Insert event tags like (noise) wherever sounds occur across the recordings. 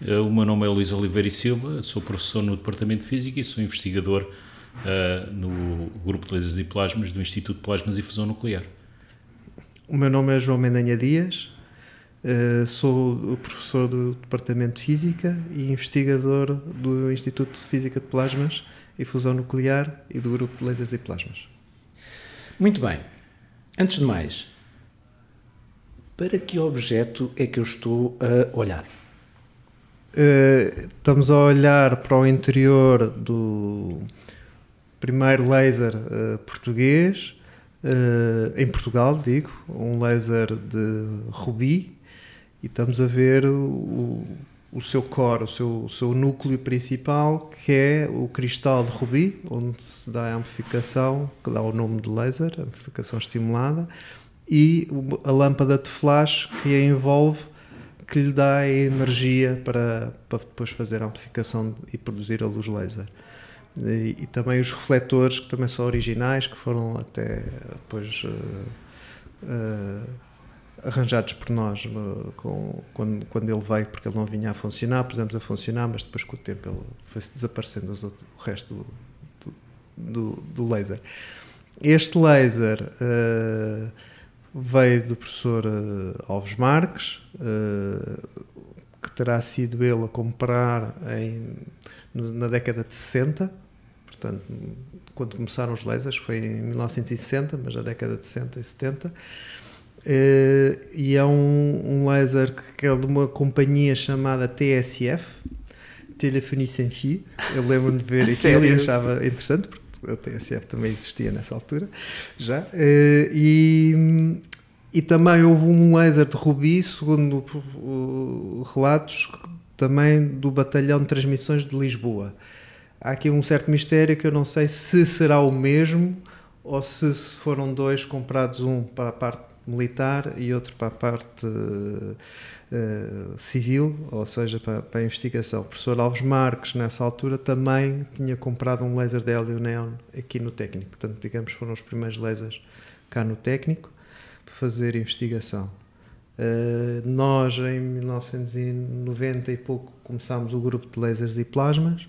Uh, o meu nome é Luís Oliveira e Silva, sou professor no Departamento de Física e sou investigador uh, no Grupo de Lasers e Plasmas do Instituto de Plasmas e Fusão Nuclear. O meu nome é João Mendanha Dias, uh, sou professor do Departamento de Física e investigador do Instituto de Física de Plasmas e Fusão Nuclear e do Grupo de Lasers e Plasmas. Muito bem. Antes de mais, para que objeto é que eu estou a olhar? Uh, estamos a olhar para o interior do primeiro laser uh, português, uh, em Portugal, digo, um laser de rubi, e estamos a ver o, o seu core, o seu, o seu núcleo principal, que é o cristal de rubi, onde se dá a amplificação, que dá o nome de laser, amplificação estimulada, e a lâmpada de flash que a envolve que lhe dá a energia para, para depois fazer a amplificação e produzir a luz laser. E, e, também os refletores, que também são originais, que foram até depois uh, uh, arranjados por nós uh, com, quando, quando ele veio, porque ele não vinha a funcionar, pusemos a funcionar, mas depois com o tempo ele foi-se desaparecendo os outros, o resto do, do, do, do laser. Este laser veio do professor uh, Alves Marques, uh, que terá sido ele a comprar em, na década de 60, portanto, quando começaram os lasers, foi em 1960, mas na década de 60 e 70. Uh, eh, e é um, um laser que é de uma companhia chamada TSF, Telefonie Sans Fil. Eu lembro-me de ver (laughs) aquilo e achava interessante, a TSF também existia nessa altura, já. Uh, e, e também houve um laser de Rubi, segundo uh, relatos, também do Batalhão de Transmissões de Lisboa. Há aqui um certo mistério que eu não sei se será o mesmo ou se foram dois comprados, um para a parte militar e outro para a parte uh, civil, ou seja, para, para, a investigação. O professor Alves Marques, nessa altura, também tinha comprado um laser de hélio neon aqui no técnico. Portanto, digamos, foram os primeiros lasers cá no técnico para fazer investigação. Uh, nós, em 1990 e pouco, começámos o grupo de lasers e plasmas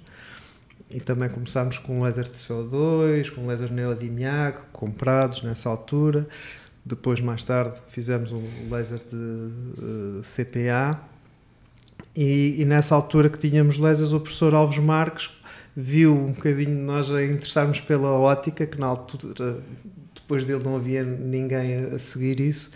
e também começámos com laser de CO2, com laser neodymiaco, comprados nessa altura. Depois, mais tarde, fizemos um laser de uh, eh, CPA. E, e, nessa altura que tínhamos lasers, o professor Alves Marques viu um bocadinho nós a interessarmos pela ótica, que na altura, depois dele, não havia ninguém a, seguir isso,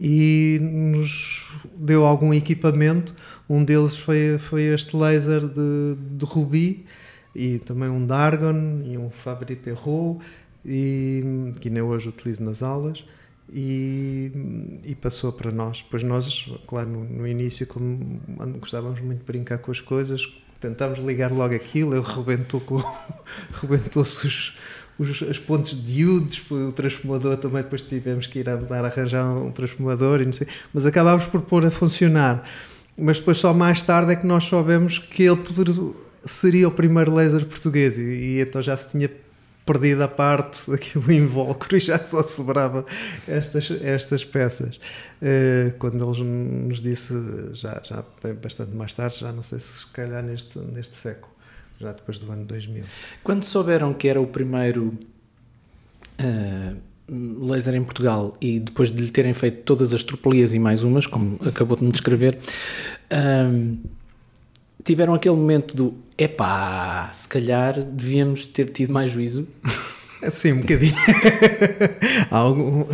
e nos deu algum equipamento. Um deles foi, foi este laser de, de Rubi, e também um Dargon e um Fabry Perrault, e, que ainda hoje utilizo nas aulas e, e, passou para nós. Pois nós, claro, no, no, início, como gostávamos muito de brincar com as coisas, tentámos ligar logo aquilo, ele rebentou com (laughs) rebentou-se os, os, as pontes de diodes, o transformador também depois tivemos que ir a dar a arranjar um transformador e não sei, mas acabámos por pôr a funcionar. Mas depois só mais tarde é que nós soubemos que ele poderia, seria o primeiro laser português e, e então já se tinha perdido a parte, o invólucro e (laughs) já só sobrava estas, estas peças. Uh, quando eles nos disse, já, já bastante mais tarde, já não sei se se calhar neste, neste século, já depois do ano 2000. Quando souberam que era o primeiro uh, laser em Portugal e depois de lhe terem feito todas as tropelias e mais umas, como acabou de me descrever, uh, tiveram aquele momento do epá, se calhar devíamos ter tido mais juízo. (laughs) Sim, um bocadinho. (laughs) Algum...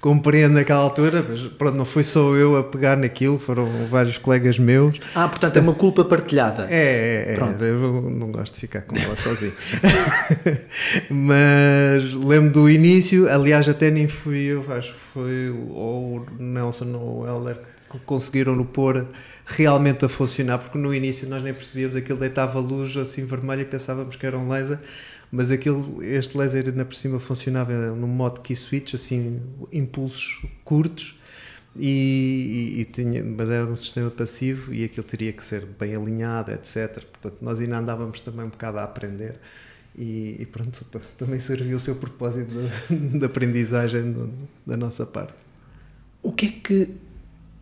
Compreendo naquela altura, mas pronto, não fui só eu a pegar naquilo, foram vários colegas meus. Ah, portanto é uma culpa partilhada. É, é, é eu não gosto de ficar com ela sozinho. (laughs) mas lembro do início, aliás, até nem fui eu, acho que foi o Nelson ou o Heller que conseguiram no pôr realmente a funcionar, porque no início nós nem percebíamos aquilo deitava luz assim vermelha e pensávamos que era um laser, mas aquilo, este laser ainda por cima funcionava no modo key switch, assim, impulsos curtos, e, e, e, tinha, mas era um sistema passivo e aquilo teria que ser bem alinhado, etc. Portanto, nós ainda andávamos também um bocado a aprender e, e pronto, (laughs) também serviu o seu propósito de, (laughs) de aprendizagem do, da nossa parte. O que é que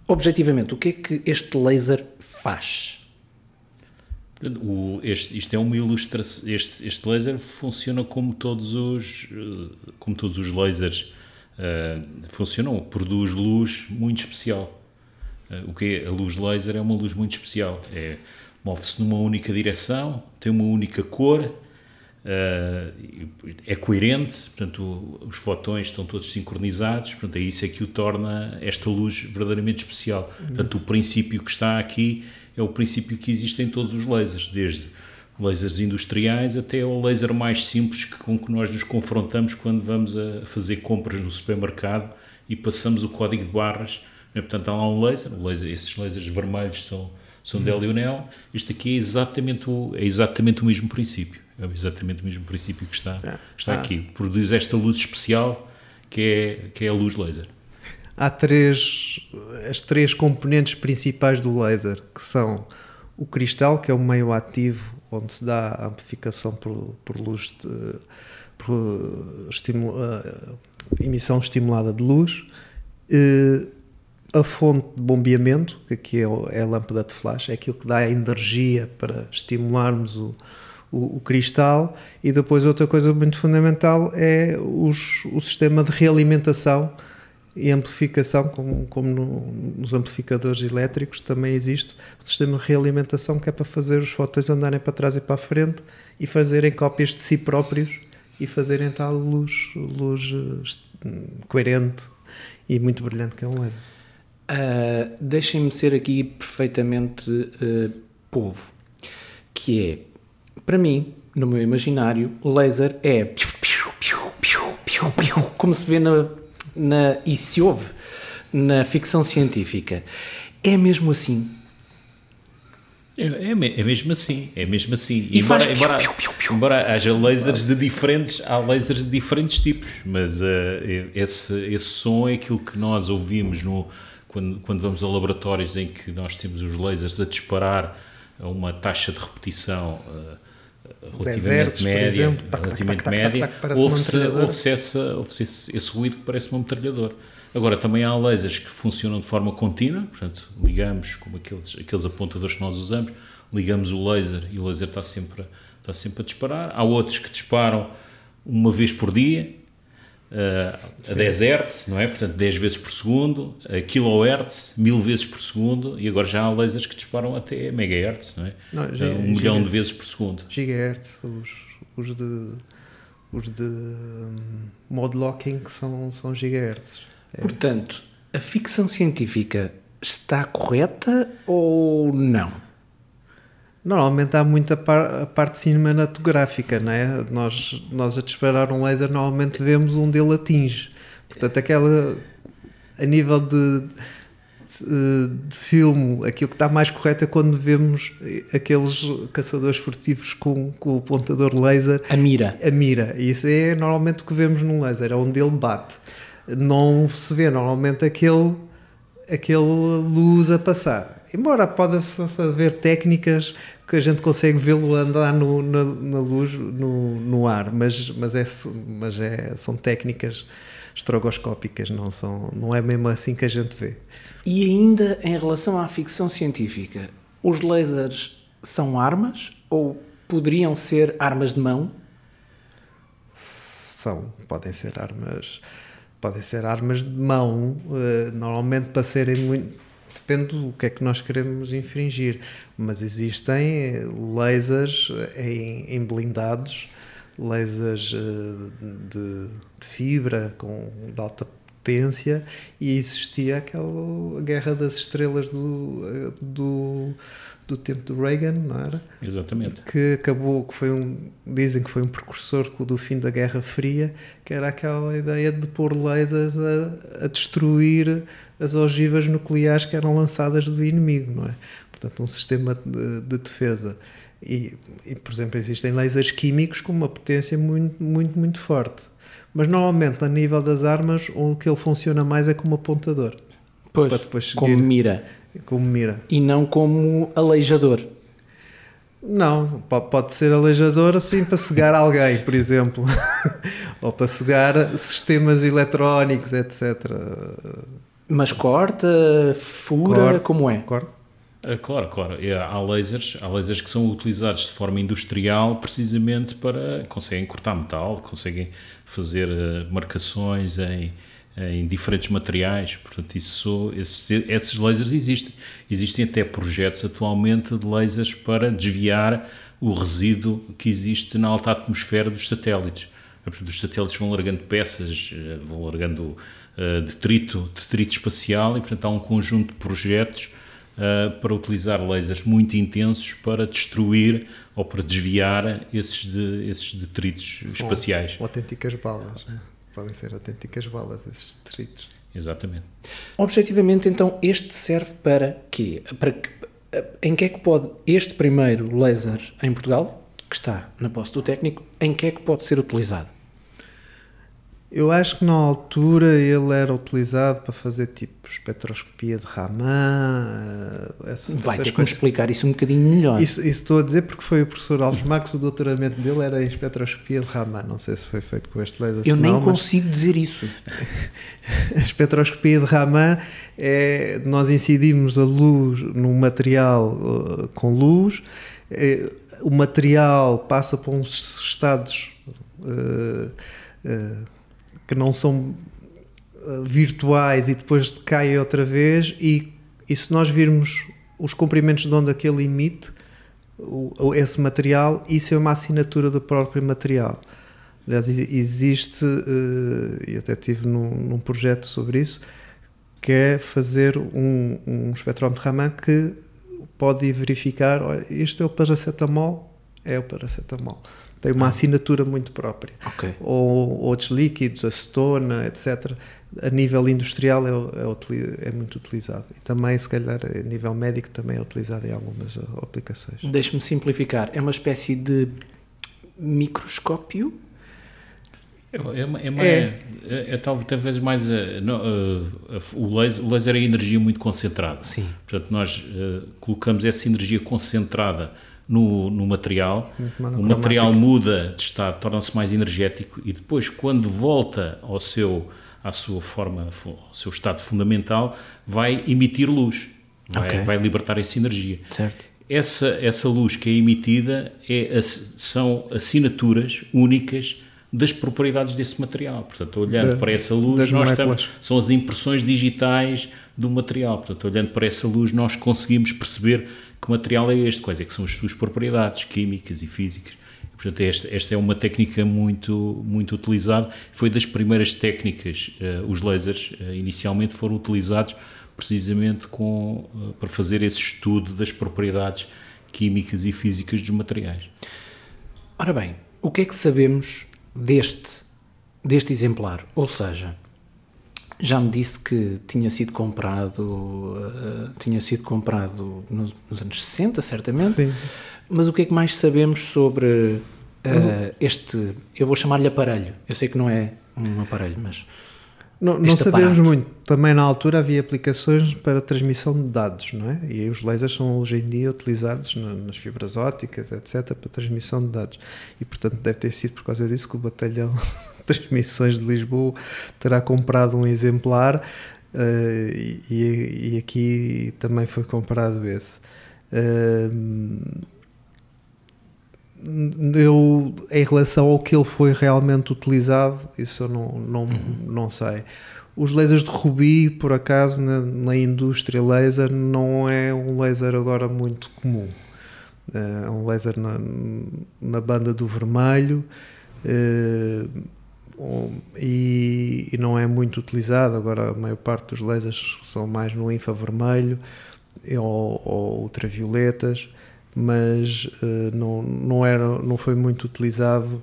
objetivamente, o que é que este laser faz? O, este, isto é uma ilustração. Este, este laser funciona como todos os, eh, como todos os lasers uh, funcionam. Produz luz muito especial. Uh, o que é? A luz laser é uma luz muito especial. É, Move-se numa única direção, tem uma única cor, uh, é coerente, portanto, os fotões estão todos sincronizados. Portanto, é isso é que o torna esta luz verdadeiramente especial. Portanto, o princípio que está aqui é o princípio que existe em todos os lasers, desde lasers industriais até ao laser mais simples que, com que nós nos confrontamos quando vamos a fazer compras no supermercado e passamos o código de barras. Portanto, há lá um laser, laser esses lasers vermelhos são, são de hélio neon. Isto aqui é exatamente, o, é exatamente o mesmo princípio. É exatamente o mesmo princípio que está, Ah. está Ah. aqui. Produz esta luz especial que é, que é a luz laser. Há três, as três componentes principais do laser, que são o cristal, que é o meio ativo onde se dá a amplificação por, por luz, de, por estimu- eh, emissão estimulada de luz, eh, a fonte de bombeamento, que aqui é, é a lâmpada de flash, é aquilo que dá a energia para estimularmos o, o, o cristal, e depois outra coisa muito fundamental é os, o sistema de realimentação e amplificação, como, como no- nos amplificadores elétricos também existe o sistema de realimentação que é para fazer os fotões andarem para trás e para a frente e fazerem cópias de si próprios e fazerem tal luz, luz eh, coerente e muito brilhante que é um laser. Uh, Deixem-me ser aqui perfeitamente uh, povo, que é, para mim, no meu imaginário, o laser é como se vê na, na, e se ouve na ficção científica. É mesmo assim. É, é, é mesmo assim, é mesmo assim. E embora, faz embora, piu, piu, piu. embora haja lasers de diferentes, há lasers de diferentes tipos, mas eh, esse, esse som é aquilo que nós ouvimos no, quando, quando vamos a laboratórios em que nós temos os lasers a disparar a uma taxa de repetição eh, relativamente por média, exemplo. Tac, tac, relativamente tac, tac, média, tac, parece uma ouve-se esse, esse ruído que parece uma metralhadora. Agora, também há lasers que funcionam de forma contínua, portanto, ligamos, como aqueles, aqueles apontadores que nós usamos, ligamos o laser e o laser está sempre, está sempre a disparar. Há outros que disparam uma vez por dia, eh, a 10 Hz, não é? Portanto, 10 vezes por segundo, a kHz, 1000 vezes por segundo, e agora já há lasers que disparam até megahertz, não é? Não, já- um milhão de vezes por segundo. Gigahertz, os, os de os de hum, mod locking que são, são gigahertz. É. Portanto, a ficção científica está correta ou não? Normalmente há muita par- a parte cinematográfica, não é? Nós, nós a disparar um laser normalmente vemos onde ele atinge. Portanto, aquela a nível de, de, de filme, aquilo que está mais correto é quando vemos aqueles caçadores furtivos com, com o pontador laser A mira. a mira. Isso é normalmente o que vemos num laser, é onde ele bate. Não se vê normalmente aquele, aquele luz a passar. Embora pode haver técnicas que a gente consegue vê-lo andar no, na, na luz, no, no ar, mas, mas, é, mas é, são técnicas estrogoscópicas, não, são, não é mesmo assim que a gente vê. E ainda em relação à ficção científica, os lasers são armas ou poderiam ser armas de mão? São, podem ser armas, podem ser armas de mão, eh, normalmente para serem muito, depende do que é que nós queremos infringir, mas existem eh, lasers em, em blindados, lasers eh, de, de fibra com de alta potência e existia aquela guerra das estrelas do, do, do tempo do Reagan, não era? Exatamente. que acabou, que foi um, dizem que foi um precursor do fim da Guerra Fria, que era aquela ideia de pôr lasers a, a destruir as ogivas nucleares que eram lançadas do inimigo, não é? Portanto, um sistema de, de defesa. E, e, por exemplo, existem lasers químicos com uma potência muito, muito, muito forte. Mas normalmente, a nível das armas, o que ele funciona mais é como apontador, Pois, Para depois como seguir. mira como mira. e não como aleijador. Não, po- pode ser aleijador assim para cegar alguém, por exemplo, (laughs) ou para cegar sistemas eletrónicos, etc. Mas corta, fura, Corta. como é? Corta. Ah, claro, claro. Há lasers, há lasers que são utilizados de forma industrial precisamente para conseguem cortar metal, conseguem fazer uh, marcações em, em diferentes materiais. Portanto, isso, esses, esses lasers existem. Existem até projetos atualmente de lasers para desviar o resíduo que existe na alta atmosfera dos satélites. Portanto, os satélites vão largando peças, vão largando detrito, detrito espacial e, portanto, há um conjunto de projetos uh, para utilizar lasers muito intensos para destruir ou para desviar esses, de, esses detritos São espaciais. Autênticas balas. Né? Podem ser autênticas balas esses detritos. Exatamente. Objetivamente, então, este serve para quê? Para que, em que é que pode este primeiro laser em Portugal, que está na posse do técnico, em que é que pode ser utilizado? Eu acho que na altura ele era utilizado para fazer tipo espectroscopia de Raman. Eh, essas, Vai essas ter que me explicar isso um bocadinho melhor. Isso, isso, estou a dizer porque foi o professor Alves Max, o doutoramento dele era em espectroscopia de Raman. Não sei se foi feito com este laser. Eu nem consigo dizer isso. a (laughs) espectroscopia de Raman é nós incidimos a luz num material uh, com luz, uh, o material passa por uns estados. Uh, que não são eh, virtuais e depois caem outra vez e, e se nós virmos os comprimentos de onda que ele emite o, esse material, isso é uma assinatura do próprio material. Aliás, existe, e eh, até tive num, num, projeto sobre isso, que é fazer um, um espectrómetro Raman que pode verificar, olha, isto é o paracetamol, é o paracetamol tem uma ah. assinatura muito própria. Okay. Ou outros líquidos, acetona, etc. A nível industrial é, é, é, muito utilizado. E também, se calhar, a nível médico também é utilizado em algumas aplicações. Deixe-me simplificar. É uma espécie de microscópio? É, é, é, é, é, é talvez mais não, o, laser, o laser é energia muito concentrada. Sim. Portanto, nós uh, colocamos essa energia concentrada no, no material, o material muda de estado, torna-se mais energético e depois, quando volta ao seu, à sua forma, ao seu estado fundamental, vai emitir luz, vai, okay. vai libertar essa energia. Certo. Essa, essa luz que é emitida é, são assinaturas únicas das propriedades desse material. Portanto, olhando da, para essa luz, nós estamos, são as impressões digitais do material. Portanto, olhando para essa luz, nós conseguimos perceber que material é este, quais é que são as suas propriedades químicas e físicas. Portanto, esta, esta, é uma técnica muito, muito utilizada. Foi das primeiras técnicas, uh, os lasers uh, inicialmente foram utilizados precisamente com, uh, para fazer esse estudo das propriedades químicas e físicas dos materiais. Ora bem, o que é que sabemos deste, deste exemplar? Ou seja, já me disse que tinha sido comprado, uh, tinha sido comprado nos, nos, anos 60, certamente. Sim. Mas o que é que mais sabemos sobre uh, este, eu vou chamar-lhe aparelho. Eu sei que não é um aparelho, mas não, não sabemos aparato. muito. Também na altura havia aplicações para transmissão de dados, não é? E os lasers são hoje em dia utilizados nas fibras ópticas, etc., para transmissão de dados. E portanto deve ter sido por causa disso que o batalhão (laughs) Transmissões de Lisboa terá comprado um exemplar uh, e, e, aqui também foi comprado esse. Uh, eu, em relação ao que ele foi realmente utilizado, isso eu não, não, uhum. não sei. Os lasers de Rubi, por acaso, na, na, indústria laser, não é um laser agora muito comum. Eh, é um laser na, na banda do vermelho. Uh, e, e, não é muito utilizado. Agora, a maior parte dos lasers são mais no infravermelho ou, ou ultravioletas, mas uh, não, não, era, não foi muito utilizado.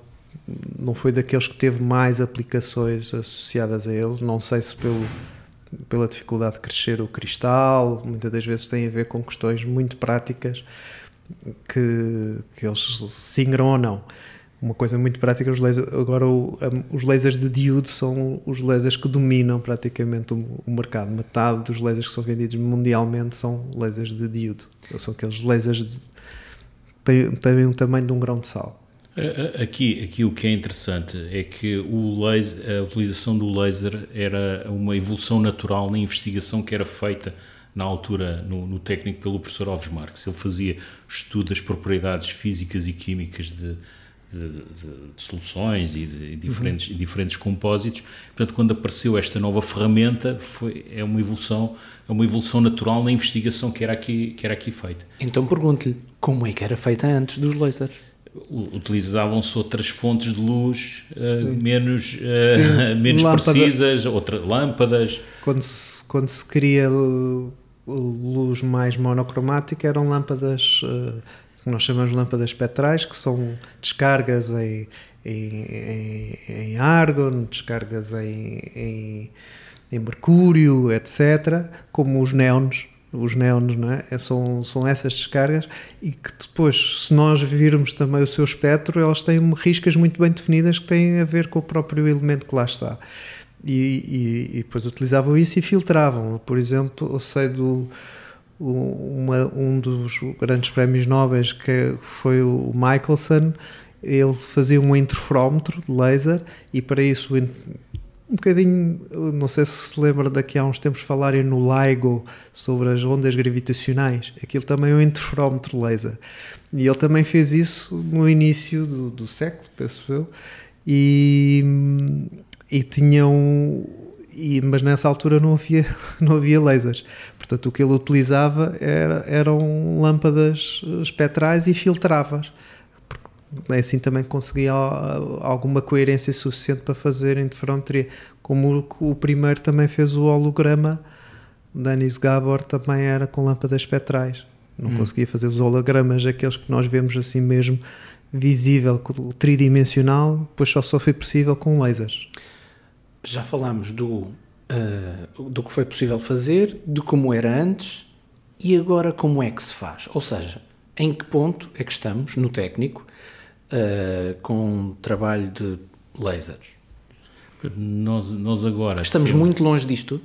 Não foi daqueles que teve mais aplicações associadas a ele. Não sei se pelo, pela dificuldade de crescer o cristal, muitas das vezes tem a ver com questões muito práticas que, que eles se ingram ou não uma coisa muito prática, os lasers, agora os lasers de diodo são os lasers que dominam praticamente o, mercado. Metade dos lasers que são vendidos mundialmente são lasers de diodo. São aqueles lasers que têm, têm um tamanho de um grão de sal. Aqui, aqui o que é interessante é que o laser, a utilização do laser era uma evolução natural na investigação que era feita na altura no, no técnico pelo professor Alves Marques. Ele fazia estudo das propriedades físicas e químicas de, de, de, de soluções e de, diferentes, uhum. diferentes compósitos. Portanto, quando apareceu esta nova ferramenta, foi, é uma evolução é uma evolução natural na investigação que era aqui, que era aqui feita. Então pergunto-lhe, como é que era feita antes dos lasers? utilizavam-se outras fontes de luz uh, menos, uh, (laughs) menos precisas, outras lâmpadas. Quando se, quando se queria luz mais monocromática, eram lâmpadas uh, que nós chamamos lâmpadas espectrais, que são descargas em, em, em, em argon, descargas em, em, mercúrio, etc., como os neons os neons, não é? é? São, são essas descargas e que depois, se nós virmos também o seu espectro, elas têm riscas muito bem definidas que têm a ver com o próprio elemento que lá está. E, e, e depois utilizavam isso e filtravam. Por exemplo, eu sei do uma, um dos grandes prémios nobres que foi o Michelson, ele fazia um interferómetro de laser e para isso um bocadinho, não sei se se lembra daqui a uns tempos falarem no LIGO sobre as ondas gravitacionais, aquilo também é um interferómetro laser. E ele também fez isso no início do, do século, penso eu, e, e tinham. E, mas nessa altura não havia, (laughs) não havia lasers. Portanto, o que ele utilizava era, eram lâmpadas espectrais e filtrava assim também conseguia alguma coerência suficiente para fazer interferometria. Como o, o primeiro também fez o holograma, Danis Gabor também era com lâmpadas espectrais. Não hum. conseguia fazer os hologramas, aqueles que nós vemos assim mesmo visível, tridimensional, pois só só foi possível com lasers. Já falámos do, uh, do que foi possível fazer, de como era antes e agora como é que se faz. Ou seja, em que ponto é que estamos no técnico uh, com trabalho de lasers? Nós, nós agora. Estamos muito longe disto?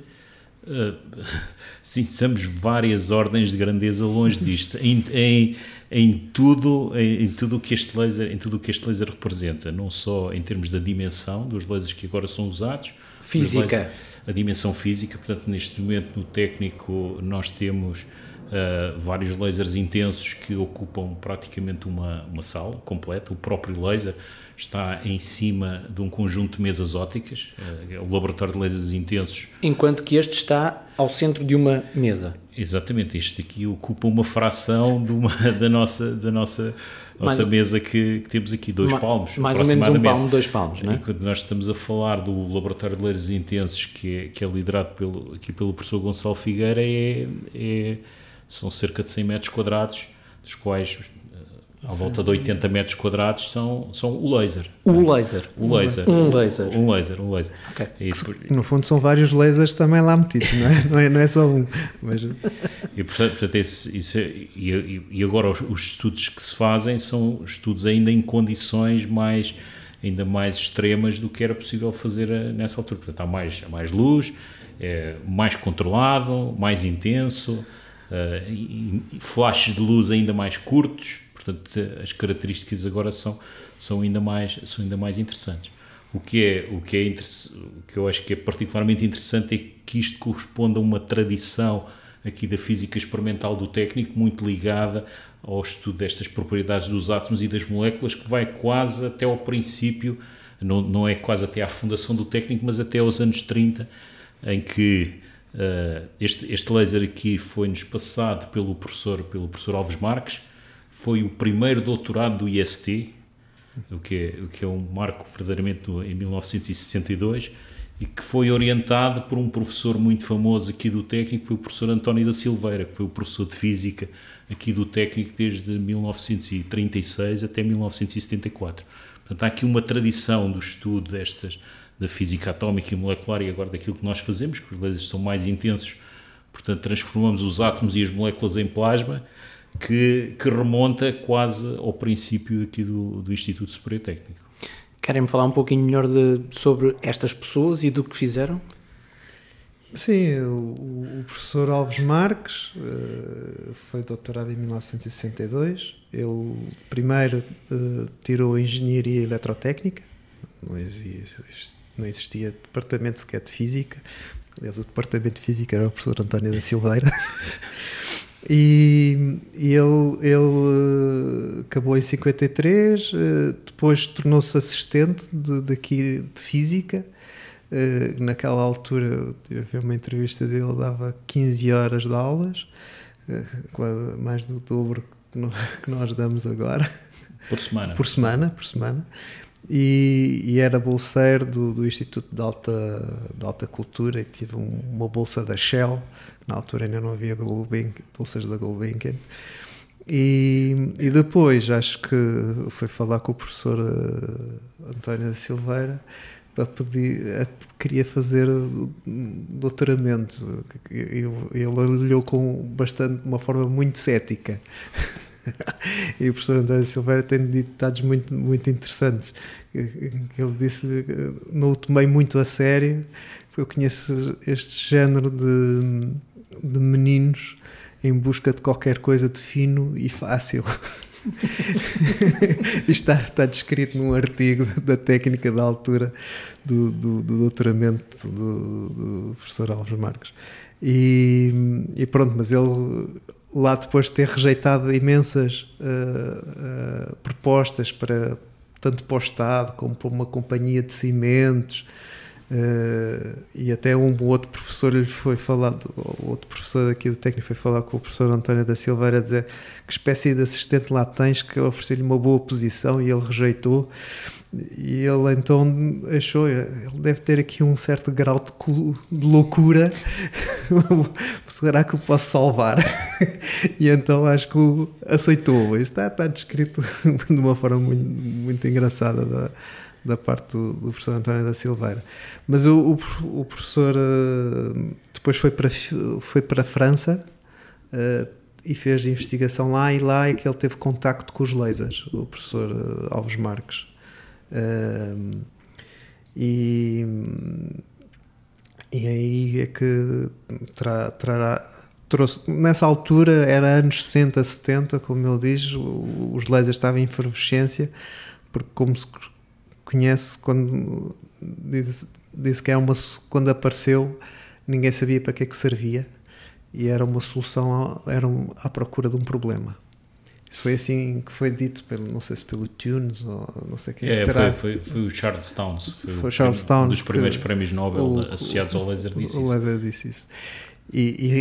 Uh, (laughs) sim, estamos várias ordens de grandeza longe disto. Em, em, em tudo em, em, tudo que este laser em tudo o que este laser representa não só em termos da dimensão dos lasers que agora são usados física a dimensão física portanto neste momento no técnico nós temos uh, vários lasers intensos que ocupam praticamente uma, uma sala completa. O próprio laser está em cima de um conjunto de mesas ópticas, uh, o laboratório de lasers intensos. Enquanto que este está ao centro de uma mesa. Exatamente, este aqui ocupa uma fração de uma, (laughs) da nossa, da nossa, nossa mais, mesa que, que, temos aqui, dois palmos. Mais ou menos um palmo, dois palmos, não é? Quando nós estamos a falar do laboratório de lasers intensos, que é, que é liderado pelo, aqui pelo professor Gonçalo Figueira, é, é são cerca de 100 metros quadrados, dos quais eh, à volta de 80 metros quadrados são, são o laser. O laser. O laser. Um laser. Um laser, um laser. Okay. É isso. No fundo são vários lasers também lá metidos, não é? Não é, não é só um. Mas... E, portanto, portanto esse, isso é, e, e, agora os, os, estudos que se fazem são estudos ainda em condições mais ainda mais extremas do que era possível fazer eh, nessa altura. Portanto, há mais, há mais luz, é mais controlado, mais intenso, uh, flashes de luz ainda mais curtos, portanto as características agora são, são, ainda, mais, são ainda mais interessantes. O que, é, o, que é o que eu acho que é particularmente interessante é que isto corresponde a uma tradição aqui da física experimental do técnico muito ligada ao estudo destas propriedades dos átomos e das moléculas que vai quase até ao princípio, não, não é quase até à fundação do técnico, mas até aos anos 30, em que Uh, este, este laser aqui foi-nos passado pelo professor, pelo professor Alves Marques, foi o primeiro doutorado do IST, o que é, o que é um marco verdadeiramente em 1962, e que foi orientado por um professor muito famoso aqui do técnico, foi o professor António da Silveira, que foi o professor de Física aqui do técnico desde 1936 até 1974. Portanto, há aqui uma tradição do estudo destas, da física atómica e molecular e agora daquilo que nós fazemos, que os lasers são mais intensos, portanto transformamos os átomos e as moléculas em plasma, que, que remonta quase ao princípio aqui do, do Instituto Superior Técnico. Querem-me falar um pouquinho melhor de, sobre estas pessoas e do que fizeram? Sim, o, o professor Alves Marques uh, foi doutorado em 1962. Ele primeiro uh, tirou Engenharia Eletrotécnica, não existe, não existia departamento sequer de física. Aliás, o departamento de física era o professor António da Silveira. (laughs) E, e ele, ele acabou em 53, depois tornou-se assistente de, daqui de física. Naquela altura, tive a ver uma entrevista dele, dava 15 horas de aulas, mais do dobro (laughs) que nós damos agora. Por semana. Por semana, por semana. E, e era bolseiro do, do, Instituto de Alta, de Alta Cultura e tive um, uma bolsa da Shell, na altura ainda não havia Gulbenkian, bolsas da Gulbenkian. E, e depois acho que foi falar com o professor uh, António da Silveira para pedir, uh, queria fazer doutoramento. Ele olhou com bastante, uma forma muito cética. (laughs) e o professor António Silveira tem detalhes muito, muito interessantes. Ele disse não o tomei muito a sério, eu conheço este género de, de meninos em busca de qualquer coisa de fino e fácil. (laughs) Está, está, descrito num artigo da técnica da altura do, do, do doutoramento do, do, professor Alves Marques. E, e, pronto, mas ele lá depois de ter rejeitado imensas uh, uh, propostas para tanto para o Estado como para uma companhia de cimentos uh, e até um outro professor lhe foi falado, outro professor aqui do técnico foi falar com o professor António da Silveira a dizer que espécie de assistente lá tens que oferecer-lhe uma boa posição e ele rejeitou e ele então achou, ele deve ter aqui um certo grau de, de loucura. (laughs) Será que o posso salvar? (laughs) e então acho que aceitou. Isto está, está descrito (laughs) de uma forma muito, muito engraçada da, da parte do, do, professor António da Silveira. Mas o, o, o professor uh, depois foi para, foi para a França uh, e fez investigação lá e lá é que ele teve contacto com os lasers, o professor uh, Alves Marques e, e aí é que tra, trará, trouxe, nessa altura era anos 60, 70, como ele diz, os lasers estavam em efervescência, porque como se conhece quando diz, diz que é uma quando apareceu ninguém sabia para que é que servia e era uma solução era à procura de um problema isso foi assim que foi dito, pelo, não sei se pelo Tunes ou não sei quem. É, foi, foi, foi, o Charles Towns. Foi, foi o Charles Towns. Um dos primeiros prémios Nobel o, associados ao laser disse o, isso. O laser disse isso. E,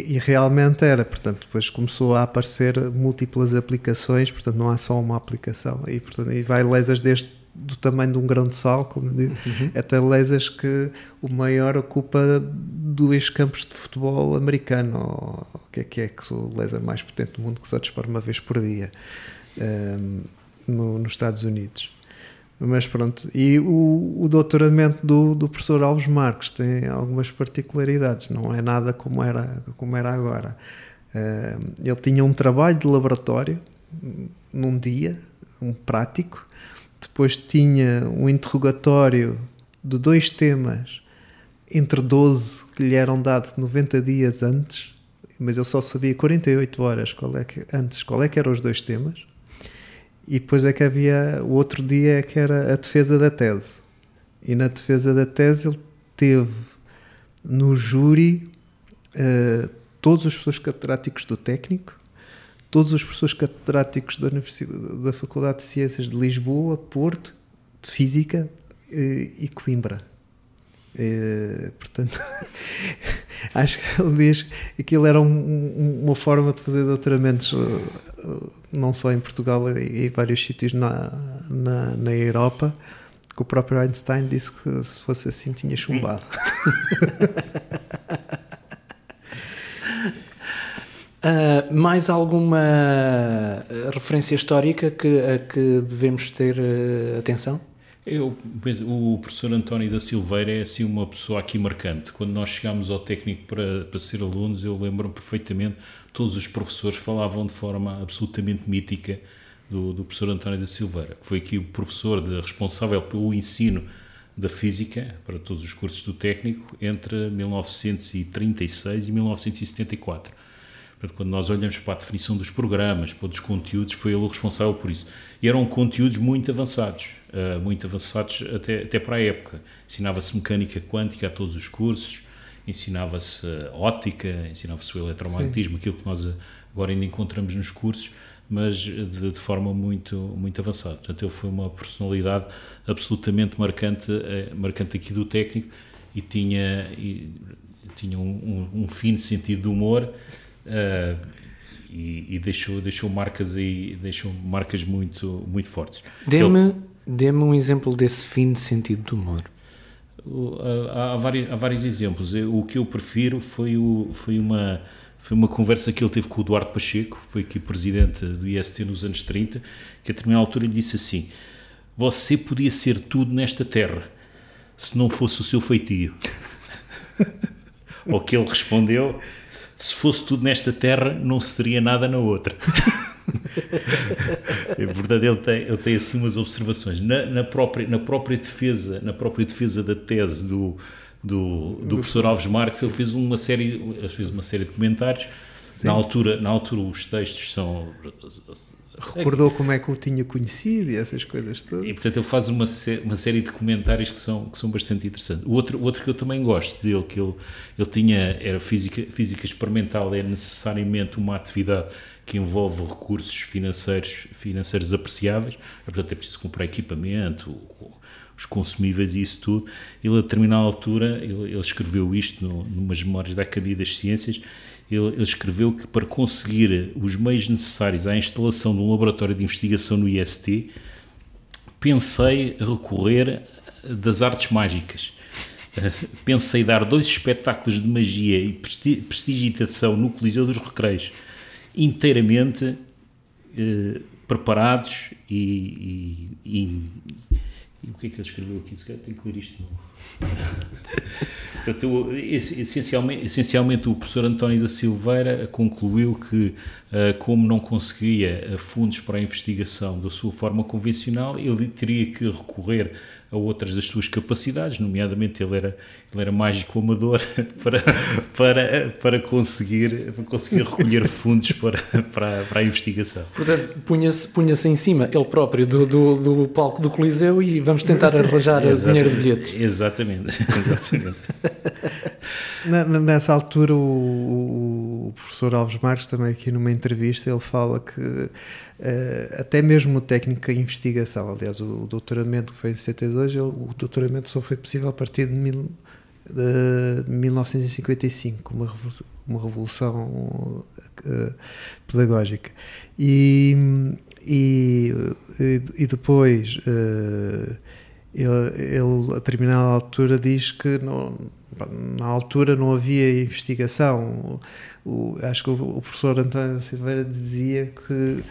e, e, realmente era, portanto, depois começou a aparecer múltiplas aplicações, portanto, não há só uma aplicação. E, portanto, e vai lasers deste do tamanho de um grão de sal, como eu digo, uhum. até lasers que o maior ocupa dois campos de futebol americano, ou o que é que é que o laser mais potente do mundo que só dispara uma vez por dia um, ehm, no, nos Estados Unidos. Mas pronto, e o, o doutoramento do, do professor Alves Marques tem algumas particularidades, não é nada como era, como era agora. Um, ehm, ele tinha um trabalho de laboratório num dia, um prático, depois tinha um interrogatório de dois temas entre 12 que lhe eram dados 90 dias antes, mas eu só sabia 48 horas qual é que, antes qual é que eram os dois temas. E depois é que havia o outro dia é que era a defesa da tese. E na defesa da tese ele teve no júri uh, todos os professores catedráticos do técnico, todos os professores catedráticos da, da Faculdade de Ciências de Lisboa, Porto, de Física e, e Coimbra. E, portanto, (laughs) acho que ele diz que aquilo era um, um, uma forma de fazer doutoramentos uh, não só em Portugal e em vários sítios na, na, na Europa, que o próprio Einstein disse que se fosse assim tinha chumbado. (laughs) Uh, mais alguma referência histórica que, a que devemos ter uh, atenção? Eu, o professor António da Silveira é assim uma pessoa aqui marcante. Quando nós chegámos ao técnico para, para ser alunos, eu lembro-me perfeitamente, todos os professores falavam de forma absolutamente mítica do, do professor António da Silveira, que foi aqui o professor de, responsável pelo ensino da física para todos os cursos do técnico entre 1936 e 1974 Portanto, quando nós olhamos para a definição dos programas, para os conteúdos, foi ele o responsável por isso. E eram conteúdos muito avançados, uh, muito avançados até, até para a época. Ensinava-se mecânica quântica a todos os cursos ensinava-se ótica, ensinava-se o eletromagnetismo, Sim. aquilo que nós agora ainda encontramos nos cursos, mas de, de, forma muito, muito avançada. Portanto, ele foi uma personalidade absolutamente marcante, eh, marcante aqui do técnico e tinha, e, tinha um, um, um fino sentido de humor uh, e, e, deixou, deixou marcas aí, deixou marcas muito, muito fortes. Dê-me dê um exemplo desse fino sentido de humor. Há, há, vários, há vários exemplos. O que eu prefiro foi, o, foi uma foi uma conversa que ele teve com o Eduardo Pacheco, foi aqui presidente do IST nos anos 30, que a determinada altura lhe disse assim: Você podia ser tudo nesta terra se não fosse o seu feitio. (laughs) Ao que ele respondeu: Se fosse tudo nesta terra, não seria nada na outra. (laughs) Portanto, ele tem, ele tem assim umas observações. Na, na, própria, na, própria defesa, na própria defesa da tese do, do, do professor Alves Marques, ele fez uma série, fez uma série de comentários. Na altura, na altura, os textos são. Recordou como é que o tinha conhecido e essas coisas todas. E portanto ele faz uma, uma série de comentários que são, que são bastante interessantes. O outro, outro que eu também gosto dele, que ele, ele tinha, era física, física experimental, é necessariamente uma atividade que envolve recursos financeiros, financeiros apreciáveis, portanto é preciso comprar equipamento, os consumíveis e isso tudo. Ele, a determinada altura, ele, ele escreveu isto no, numas memórias da Academia das Ciências, ele, ele, escreveu que para conseguir os meios necessários à instalação de um laboratório de investigação no IST, pensei recorrer das artes mágicas. (laughs) Pensei dar dois espetáculos de magia e prestigitação no Coliseu dos Recreios, inteiramente eh, preparados e, e, e e o que é que ele escreveu aqui? Se calhar tenho que ler isto (laughs) Portanto, essencialmente, essencialmente, o professor António da Silveira concluiu que, eh, como não conseguia eh, fundos para a investigação da sua forma convencional, ele teria que recorrer a outras das suas capacidades, nomeadamente ele era, ele era mágico amador (laughs) para, para, para, conseguir, para conseguir recolher fundos para, para, para a investigação. Portanto, punha-se punha em cima ele próprio do, do, do, palco do Coliseu e vamos tentar arranjar (laughs) dinheiro de bilhetes. Exatamente. (laughs) exatamente. Nessa altura, o, o, professor Alves Marques, também aqui numa entrevista, ele fala que uh, até mesmo o técnico de investigação, aliás, o, o doutoramento que foi em 62, ele, o doutoramento só foi possível a partir de, mil, de 1955, uma revolução, uma revolução uh, pedagógica. E, e, e depois. Uh, ele, ele, a determinada altura diz que não, na altura não havia investigação. O, acho que o, o, professor António Silveira dizia que,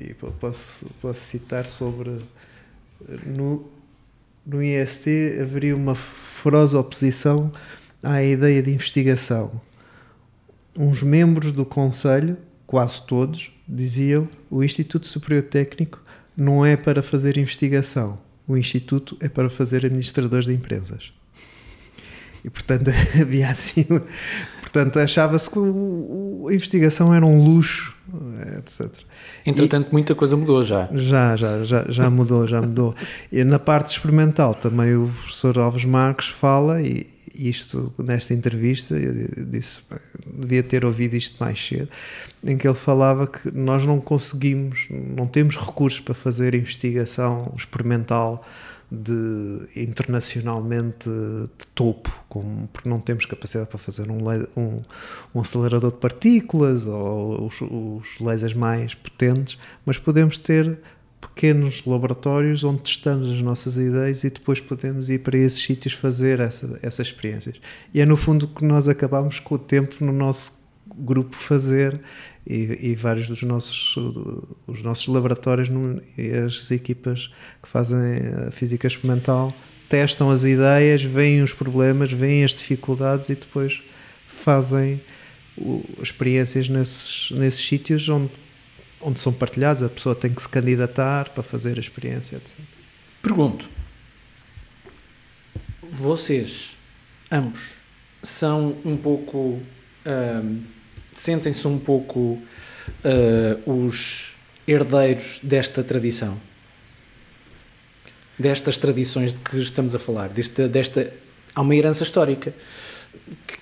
e posso, posso citar sobre, no, no IST haveria uma feroz oposição à ideia de investigação. Uns membros do Conselho, quase todos, diziam o Instituto Superior Técnico não é para fazer investigação, o Instituto é para fazer administradores de empresas. E portanto (laughs) havia assim. Portanto, achava-se que o, o, a investigação era um luxo, etc. Entretanto, e, muita coisa mudou já. Já, já, já, já mudou, já mudou. E na parte experimental também o professor Alves Marques fala, e isto nesta entrevista, eu disse, devia ter ouvido isto mais cedo, em que ele falava que nós não conseguimos, não temos recursos para fazer investigação experimental de internacionalmente de topo, como, porque não temos capacidade para fazer um, um, um acelerador de partículas ou os, os lasers mais potentes, mas podemos ter pequenos laboratórios onde testamos as nossas ideias e depois podemos ir para esses sítios fazer essa, essas experiências. E é no fundo que nós acabamos com o tempo no nosso grupo fazer e, e, vários dos nossos, os nossos laboratórios as equipas que fazem a física experimental testam as ideias, veem os problemas, veem as dificuldades e depois fazem experiências nesses, nesses sítios onde, onde são partilhados, a pessoa tem que se candidatar para fazer a experiência, etc. Pergunto, vocês ambos são um pouco sentem-se um pouco uh, os herdeiros desta tradição? Destas tradições de que estamos a falar, desta, desta há uma herança histórica.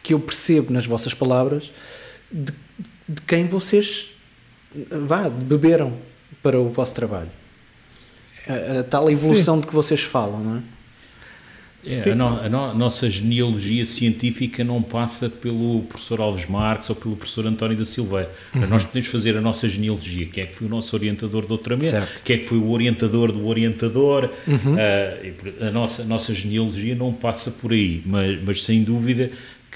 que eu percebo nas vossas palavras de, de quem vocês vá, beberam para o vosso trabalho. A, a tal evolução Sim. de que vocês falam, não é? É, a, no, a, no, a, nossa genealogia científica não passa pelo professor Alves Marques ou pelo professor António da Silveira. Uhum. Nós podemos fazer a nossa genealogia, quem é que foi o nosso orientador de doutoramento, certo. quem é que foi o orientador do orientador. Uhum. Uh, a, nossa, a nossa genealogia não passa por aí, mas, mas sem dúvida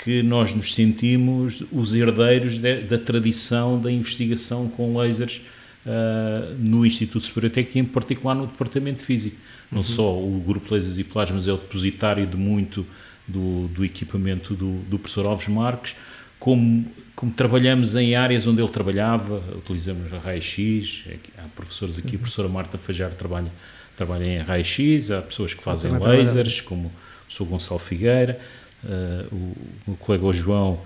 que nós nos sentimos os herdeiros de, da tradição da investigação com lasers uh, no Instituto Superior Técnico e em particular no Departamento de Física. Não uhum. só o Grupo Lasers e Plasmas é o depositário de muito do, do equipamento do, do professor Alves Marques, como, como trabalhamos em áreas onde ele trabalhava, utilizamos a raio-x, há professores aqui, Sim. a professora Marta Fajar trabalha, trabalha em raio-x, há pessoas que fazem lasers, como o professor Gonçalo Figueira, uh, o, o colega João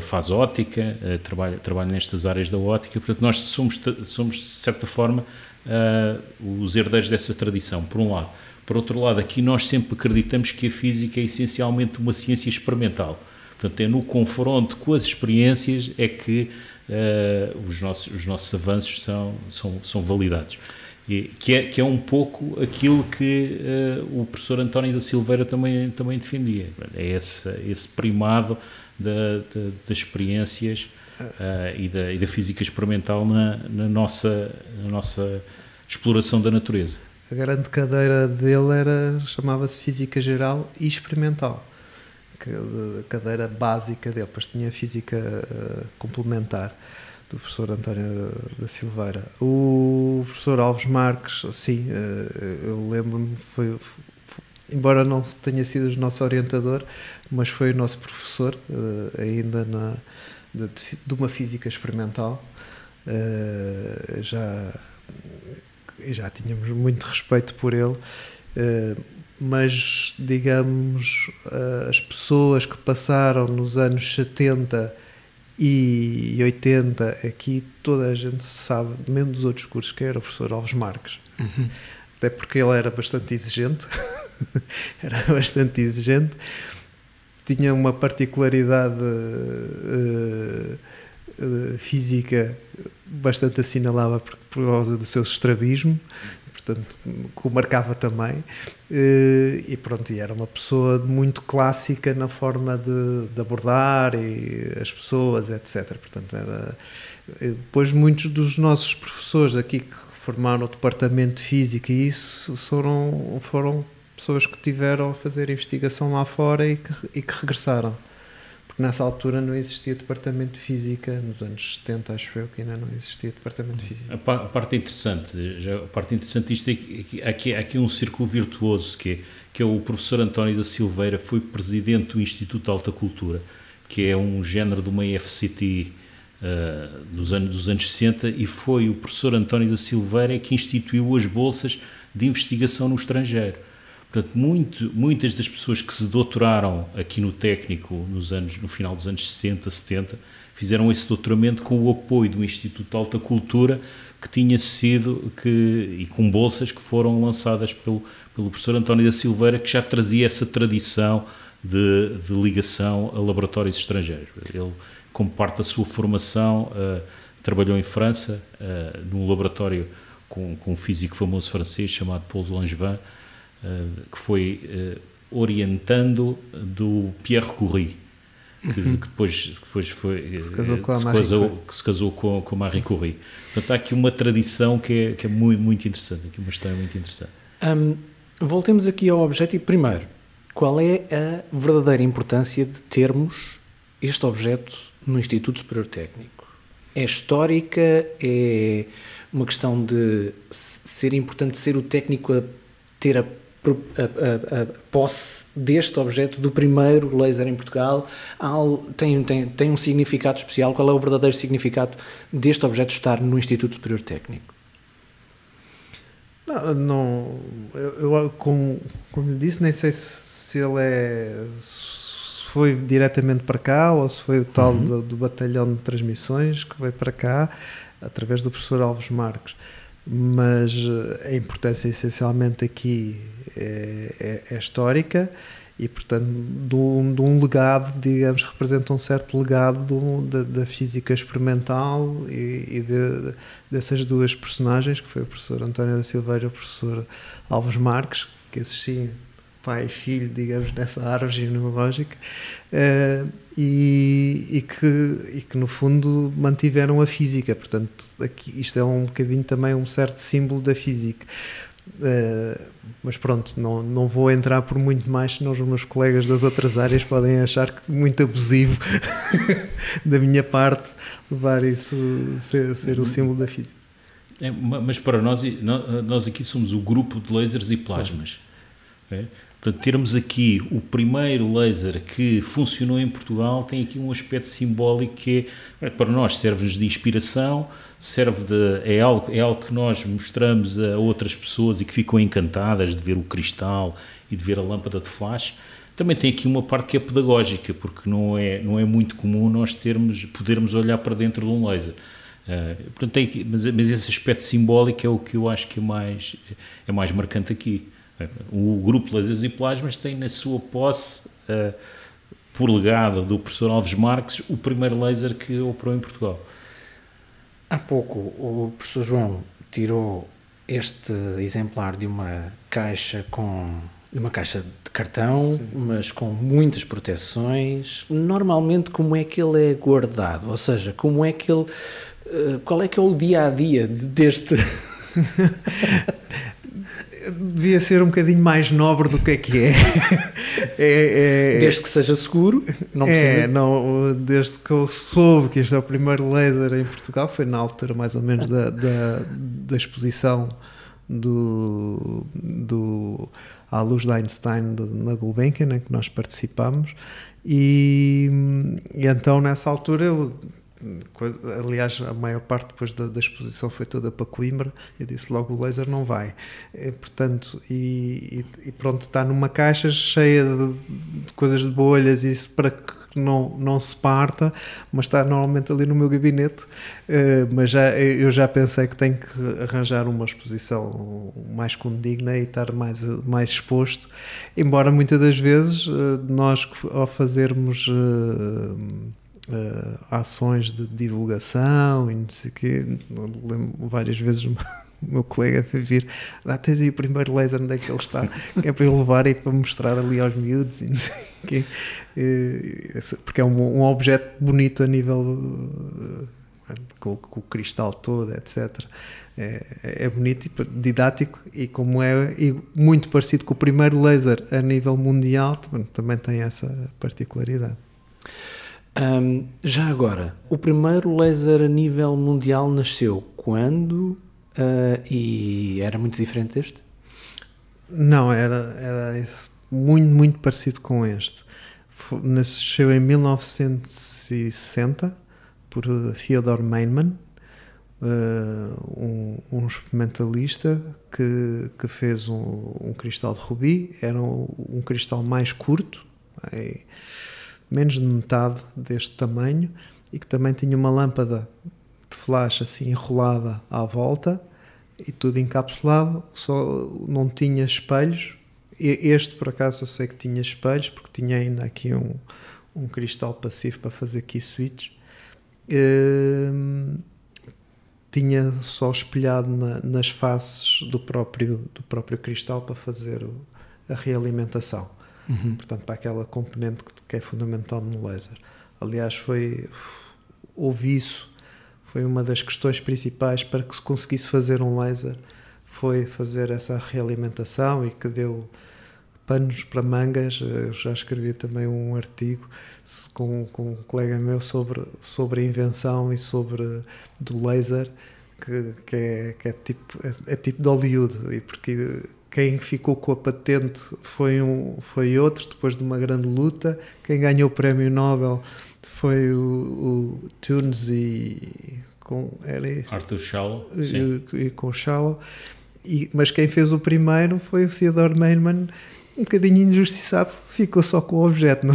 faz ótica, uh, trabalha, trabalha nestas áreas da ótica, portanto nós somos, somos de certa forma os herdeiros dessa tradição, por um lado. Por outro lado, aqui nós sempre acreditamos que a física é essencialmente uma ciência experimental. Portanto, é no confronto com as experiências é que os, nossos, os nossos avanços são, são, são validados. E, que, é, que é um pouco aquilo que uh, o professor António da Silveira também, também defendia. É esse, esse primado da, da, das experiências uh, e, da, e da física experimental na, na, nossa, na nossa exploração da natureza. A grande cadeira dele era chamava-se Física Geral e Experimental. A cadeira básica dele, depois tinha Física uh, Complementar do professor António da Silveira. O professor Alves Marques, sim, eh, eu lembro-me, foi, foi, embora não tenha sido o nosso orientador, mas foi o nosso professor, eh, ainda na, de, de uma física experimental. Eh, já, já tínhamos muito respeito por ele mas digamos as pessoas que passaram nos anos 70 e 80 aqui toda a gente sabe, mesmo dos outros cursos, que era o professor Alves Marques. Uhum. Até porque ele era bastante exigente, (laughs) era bastante exigente, tinha uma particularidade uh, uh, física bastante assinalável por, por causa do seu estrabismo, portanto, que o marcava também. Eh, e pronto, e era uma pessoa muito clássica na forma de, de abordar e as pessoas, etc. Portanto, era. Depois, muitos dos nossos professores aqui que formaram o departamento de física e isso foram, foram pessoas que tiveram a fazer investigação lá fora e que, e que regressaram porque nessa altura não existia departamento de física, nos anos 70 acho eu que ainda não existia departamento de física. A, pa a parte interessante, já, a parte interessante isto é que aqui, aqui um círculo virtuoso que é, que é o professor António da Silveira foi presidente do Instituto de Alta Cultura, que é um género de uma FCT uh, dos, anos, dos anos 60 e foi o professor António da Silveira que instituiu as bolsas de investigação no estrangeiro. Portanto, muito, muitas das pessoas que se doutoraram aqui no técnico nos anos, no final dos anos 60, 70, fizeram esse doutoramento com o apoio do Instituto de Alta Cultura, que tinha sido, que, e com bolsas que foram lançadas pelo, pelo professor António da Silveira, que já trazia essa tradição de, de ligação a laboratórios estrangeiros. Ele, como parte da sua formação, uh, trabalhou em França, uh, num laboratório com, com um físico famoso francês chamado Paul Langevin, que foi eh, orientando do Pierre Curie, que, uhum. que, depois, que depois foi que se casou com a Marie casou, que se casou com, com Marie Curie. Portanto, há aqui uma tradição que é, que é muito, muito interessante, aqui uma história muito interessante. Um, voltemos aqui ao objetivo. Primeiro, qual é a verdadeira importância de termos este objeto no Instituto Superior Técnico? É histórica? É uma questão de ser importante ser o técnico a ter a a, a, a, posse deste objeto, do primeiro laser em Portugal, tem, tem, tem um significado especial? Qual é o verdadeiro significado deste objeto estar no Instituto Superior Técnico? Não, não eu, eu como, como lhe disse, nem sei se, ele é. Se foi diretamente para cá ou se foi o tal uhum. do, do batalhão de transmissões que veio para cá através do professor Alves Marques mas eh, a importância essencialmente aqui é, é, é histórica e portanto de um, de um legado, digamos, representa um certo legado do, da, da, física experimental e, e de, dessas duas personagens, que foi o professor António da Silveira e o professor Alves Marques, que esses sim, pai e filho, digamos, nessa árvore genealógica, uh, e, e, que, e que no fundo mantiveram a física, portanto aqui, isto é um bocadinho também um certo símbolo da física. Uh, mas pronto, não, não vou entrar por muito mais, senão os meus colegas das outras áreas podem achar que muito abusivo (laughs) da minha parte levar isso ser, ser o símbolo da física. É, mas para nós, nós aqui somos o grupo de lasers e plasmas. É? Portanto, termos aqui o primeiro laser que funcionou em Portugal tem aqui um aspecto simbólico que é, para nós serve-nos de inspiração, serve de, é, algo, é algo que nós mostramos a outras pessoas e que ficam encantadas de ver o cristal e de ver a lâmpada de flash. Também tem aqui uma parte que é pedagógica, porque não é, não é muito comum nós termos, podermos olhar para dentro de um laser. Uh, portanto, aqui, mas, mas esse aspecto simbólico é o que eu acho que é mais, é mais marcante aqui. O grupo Lasers e Plasmas tem na sua posse, uh, por legado do professor Alves Marques, o primeiro laser que operou em Portugal. Há pouco o professor João tirou este exemplar de uma caixa com uma caixa de cartão, Sim. mas com muitas proteções. Normalmente, como é que ele é guardado? Ou seja, como é que ele. Eh, qual é que é o dia a dia deste. (laughs) devia ser um bocadinho mais nobre do que é que é. (laughs) é, é desde que seja seguro, não é, precisa. É, não, desde que eu soube que este é o primeiro laser em Portugal, foi na altura mais ou menos da, da, da exposição do, do à luz de Einstein de, na Gulbenkian, em que nós participamos, e, e então nessa altura eu aliás, a maior parte depois da, da, exposição foi toda para Coimbra. Eu disse logo: o laser não vai. E, portanto, e, e, pronto, está numa caixa cheia de, de, coisas de bolhas, e isso para que não, não se parta, mas está normalmente ali no meu gabinete. Uh, mas já, eu já pensei que tenho que arranjar uma exposição mais condigna e estar mais, mais exposto. Embora muitas das vezes uh, nós, ao fazermos. Uh, uh, ações de divulgação e não sei o quê. Lembro várias vezes o meu (laughs) colega foi vir, ah, tens aí o primeiro laser onde é que ele está, (laughs) que é para eu levar e para mostrar ali aos miúdos e não sei o quê. Uh, porque é um, um, objeto bonito a nível uh, com, com, o cristal todo, etc. É, é bonito e didático e como é e muito parecido com o primeiro laser a nível mundial, também tem essa particularidade. Um, já agora, o primeiro laser a nível mundial nasceu quando uh, e era muito diferente deste? Não, era, era esse, muito, muito parecido com este. nasceu em 1960 por Theodor Meinmann, uh, um, um, experimentalista que, que fez um, um, cristal de rubi. Era um, um cristal mais curto. Aí, menos de metade deste tamanho e que também tinha uma lâmpada de flash assim enrolada à volta e tudo encapsulado, só não tinha espelhos. Este, por acaso, eu sei que tinha espelhos, porque tinha ainda aqui um, um cristal passivo para fazer key switch. Hum, tinha só espelhado na, nas faces do próprio, do próprio cristal para fazer a realimentação uhum. portanto, para aquela componente que é fundamental no laser. Aliás, foi houve isso, foi uma das questões principais para que se conseguisse fazer um laser, foi fazer essa realimentação e que deu panos para mangas. Eu já escrevi também um artigo com, com um colega meu sobre, sobre a invenção e sobre do laser, que, que, é, que é, tipo, é, é tipo de Hollywood, e porque quem ficou com a patente foi, um, foi outro, depois de uma grande luta. Quem ganhou o prémio Nobel foi o, o Tunes e com era, Arthur Shallow e, e, com Shallow. E, mas quem fez o primeiro foi o Theodore Meinman, um bocadinho injustiçado, ficou só com o objeto, não,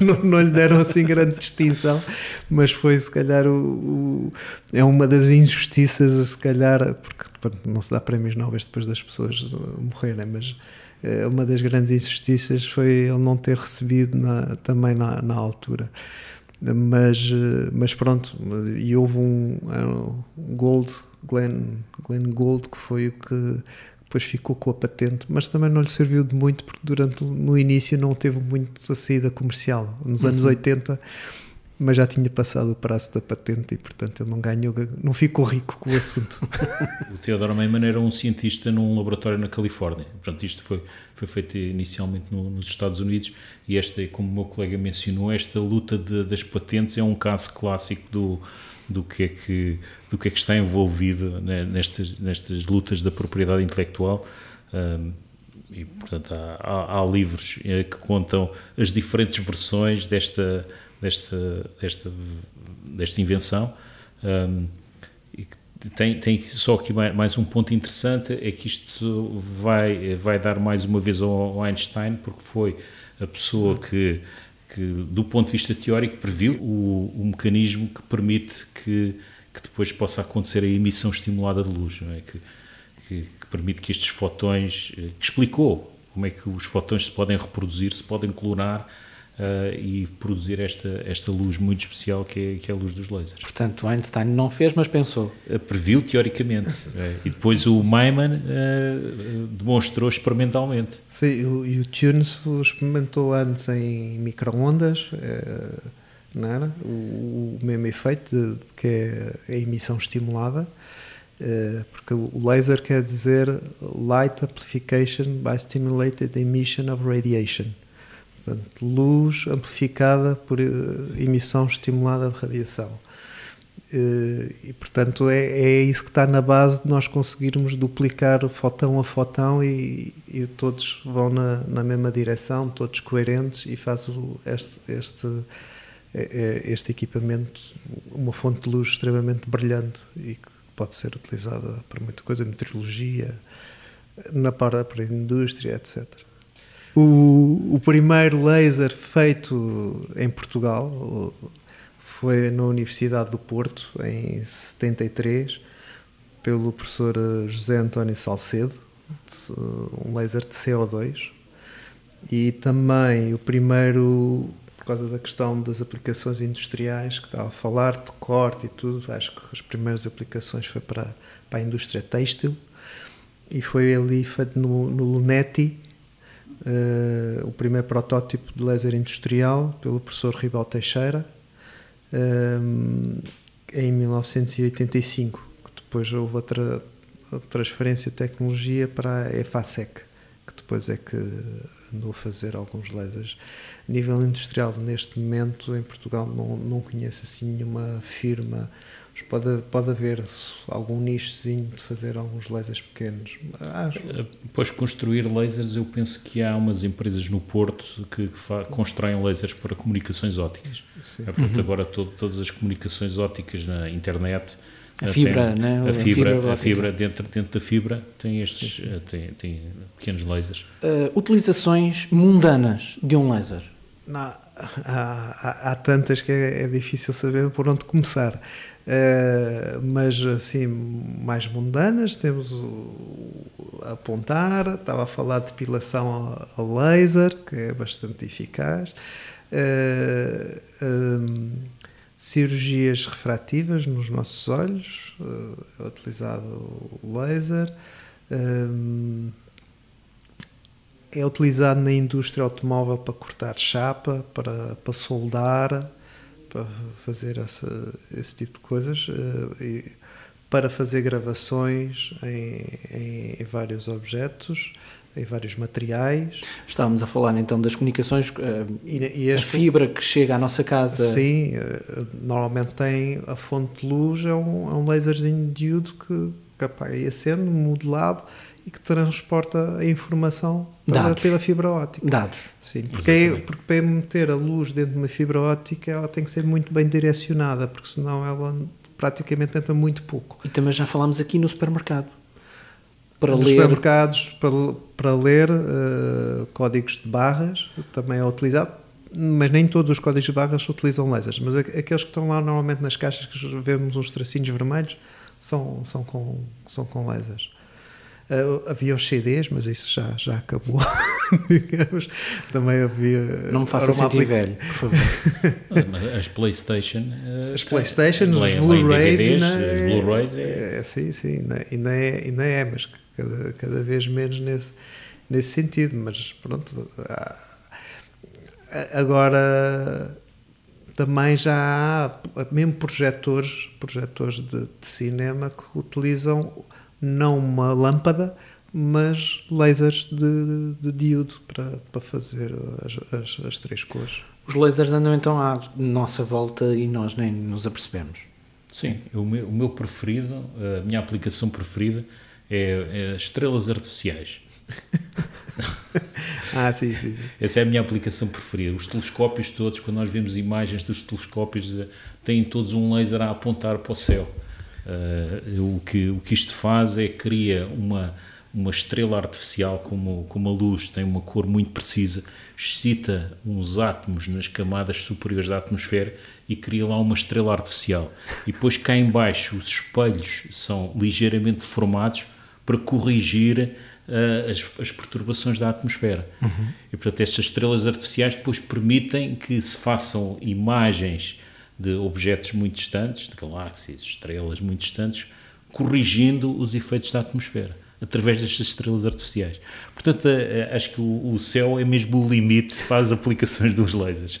(laughs) não, não lhe deram assim grande distinção, mas foi se calhar o, o, é uma das injustiças, se calhar, porque não se dá prémios nobres depois das pessoas morrerem, mas é uma das grandes injustiças foi ele não ter recebido na, também na, na altura. Mas, mas pronto, e houve um, um Gold, Glenn, Glenn Gold, que foi o que depois ficou com a patente, mas também não lhe serviu de muito porque durante no início não teve muito a saída comercial. Nos uhum. anos 80 mas já tinha passado o prazo da patente e, portanto, ele não ganhou, não ficou rico com o assunto. (laughs) o Theodore Maiman era um cientista num laboratório na Califórnia. Portanto, isto foi, foi feito inicialmente no, nos Estados Unidos e esta, como o meu colega mencionou, esta luta de, das patentes é um caso clássico do, do que é que, do que, é que está envolvido né, nestas, nestas lutas da propriedade intelectual. Um, e, portanto, há, há, há livros eh, que contam as diferentes versões desta desta, desta, desta invenção. Um, e tem, tem só aqui mais um ponto interessante, é que isto vai, vai dar mais uma vez ao Einstein, porque foi a pessoa que, que do ponto de vista teórico, previu o, o mecanismo que permite que, que depois possa acontecer a emissão estimulada de luz, é? que, que, que, permite que estes fotões, eh, que explicou como é que os fotões se podem reproduzir, se podem clonar, Uh, e produzir esta, esta luz muito especial que é, que é a luz dos lasers. Portanto, Einstein não fez, mas pensou. Uh, previu teoricamente. uh, (laughs) e depois o Maiman demonstrou experimentalmente. Sim, e o Tunes experimentou antes em microondas, não era? O, o mesmo efeito de, de que é a emissão estimulada. Porque o laser quer dizer Light Amplification by Stimulated Emission of Radiation Portanto, luz amplificada por eh, emissão estimulada de radiação. Eh, e, portanto, é, é isso que está na base de nós conseguirmos duplicar fotão a fotão e, e todos vão na, na, mesma direção, todos coerentes e faz este, este, é, este equipamento uma fonte de luz extremamente brilhante e que pode ser utilizada para muita coisa, meteorologia, na para, para a indústria, etc. O, o primeiro laser feito em Portugal foi na Universidade do Porto, em 73, pelo professor José António Salcedo, um laser de CO2. E também o primeiro, por causa da questão das aplicações industriais, que estava a falar de corte e tudo, acho que as primeiras aplicações foi para, para a indústria têxtil. E foi ali feito no, no Lunetti, uh, o primeiro protótipo de laser industrial pelo professor Ribal Teixeira eh, em 1985, que depois houve a, tra a transferência de tecnologia para a EFASEC, que depois é que andou a fazer alguns lasers. A nível industrial, neste momento, em Portugal, não, não conheço assim nenhuma firma pode, pode haver algum nichozinho de fazer alguns lasers pequenos. Acho. Eh, pois construir lasers, eu penso que há umas empresas no Porto que, que constroem lasers para comunicações ópticas. Sim. É, portanto, uhum. agora todo, todas as comunicações ópticas na internet a fibra, tem, né? a, fibra, a fibra, a fibra dentro, dentro da fibra tem estes sim, sim. Eh, tem, tem pequenos lasers. Uh, utilizações mundanas de um laser? Não, há, há, há, tantas que é, é, difícil saber por onde começar. Uh, mas assim, mais mundanas, temos o, apontar, estava a falar de depilação a, a laser, que é bastante eficaz, uh, um, cirurgias refrativas nos nossos olhos, uh, é utilizado o laser, um, é utilizado na indústria automóvel para cortar chapa, para, para soldar, para fazer essa, esse tipo de coisas, uh, e para fazer gravações em, em, em, vários objetos, em vários materiais. Estávamos a falar então das comunicações, uh, e, e a fibra que chega à nossa casa. Sim, uh, normalmente tem a fonte de luz, é um, é um laserzinho de que, que apaga e acende, modelado e que transporta a informação pela, pela, fibra óptica. Dados. Sim, porque, é, porque para meter a luz dentro de uma fibra óptica ela tem que ser muito bem direcionada, porque senão ela praticamente entra muito pouco. E também já falámos aqui no supermercado. para Nos ler. supermercados, para, para ler eh, códigos de barras, também é utilizado, mas nem todos os códigos de barras utilizam lasers, mas aqu- aqueles que estão lá normalmente nas caixas que vemos uns tracinhos vermelhos são, são, com, são com lasers. Eh, havia os CDs, mas isso já, já acabou. (laughs) digamos. Também havia. Não me faça sentir aplica- velho, por favor. (laughs) As PlayStation. eh, As Playstations, os leem- leem Blu-rays, os é- Blu-rays. É, É, sim, sim, ainda, ainda, é, ainda é, mas cada, cada vez menos nesse, nesse sentido. Mas pronto, há- agora também já há mesmo projetores, projetores de, de cinema que utilizam não uma lâmpada, mas lasers de, de diodo para, para fazer as, as, as três cores. Os lasers andam então à nossa volta e nós nem nos apercebemos. Sim, o meu, o meu preferido, a minha aplicação preferida é, é estrelas artificiais. (laughs) Ah, sim, sim, sim. Essa é a minha aplicação preferida. Os telescópios todos, quando nós vemos imagens dos telescópios, eh, têm todos um laser a apontar para o céu. Eh, o, que, o que isto faz é cria uma, uma estrela artificial, como, como a luz tem uma cor muito precisa, excita uns átomos nas camadas superiores da atmosfera e cria lá uma estrela artificial. E depois cá em baixo os espelhos são ligeiramente deformados para corrigir uh, as, as perturbações da atmosfera. E portanto estas estrelas artificiais depois permitem que se façam imagens de objetos muito distantes, de galáxias, estrelas muito distantes, corrigindo os efeitos da atmosfera através destas estrelas artificiais. Portanto, eh, acho que o céu é mesmo o limite para as aplicações dos lasers.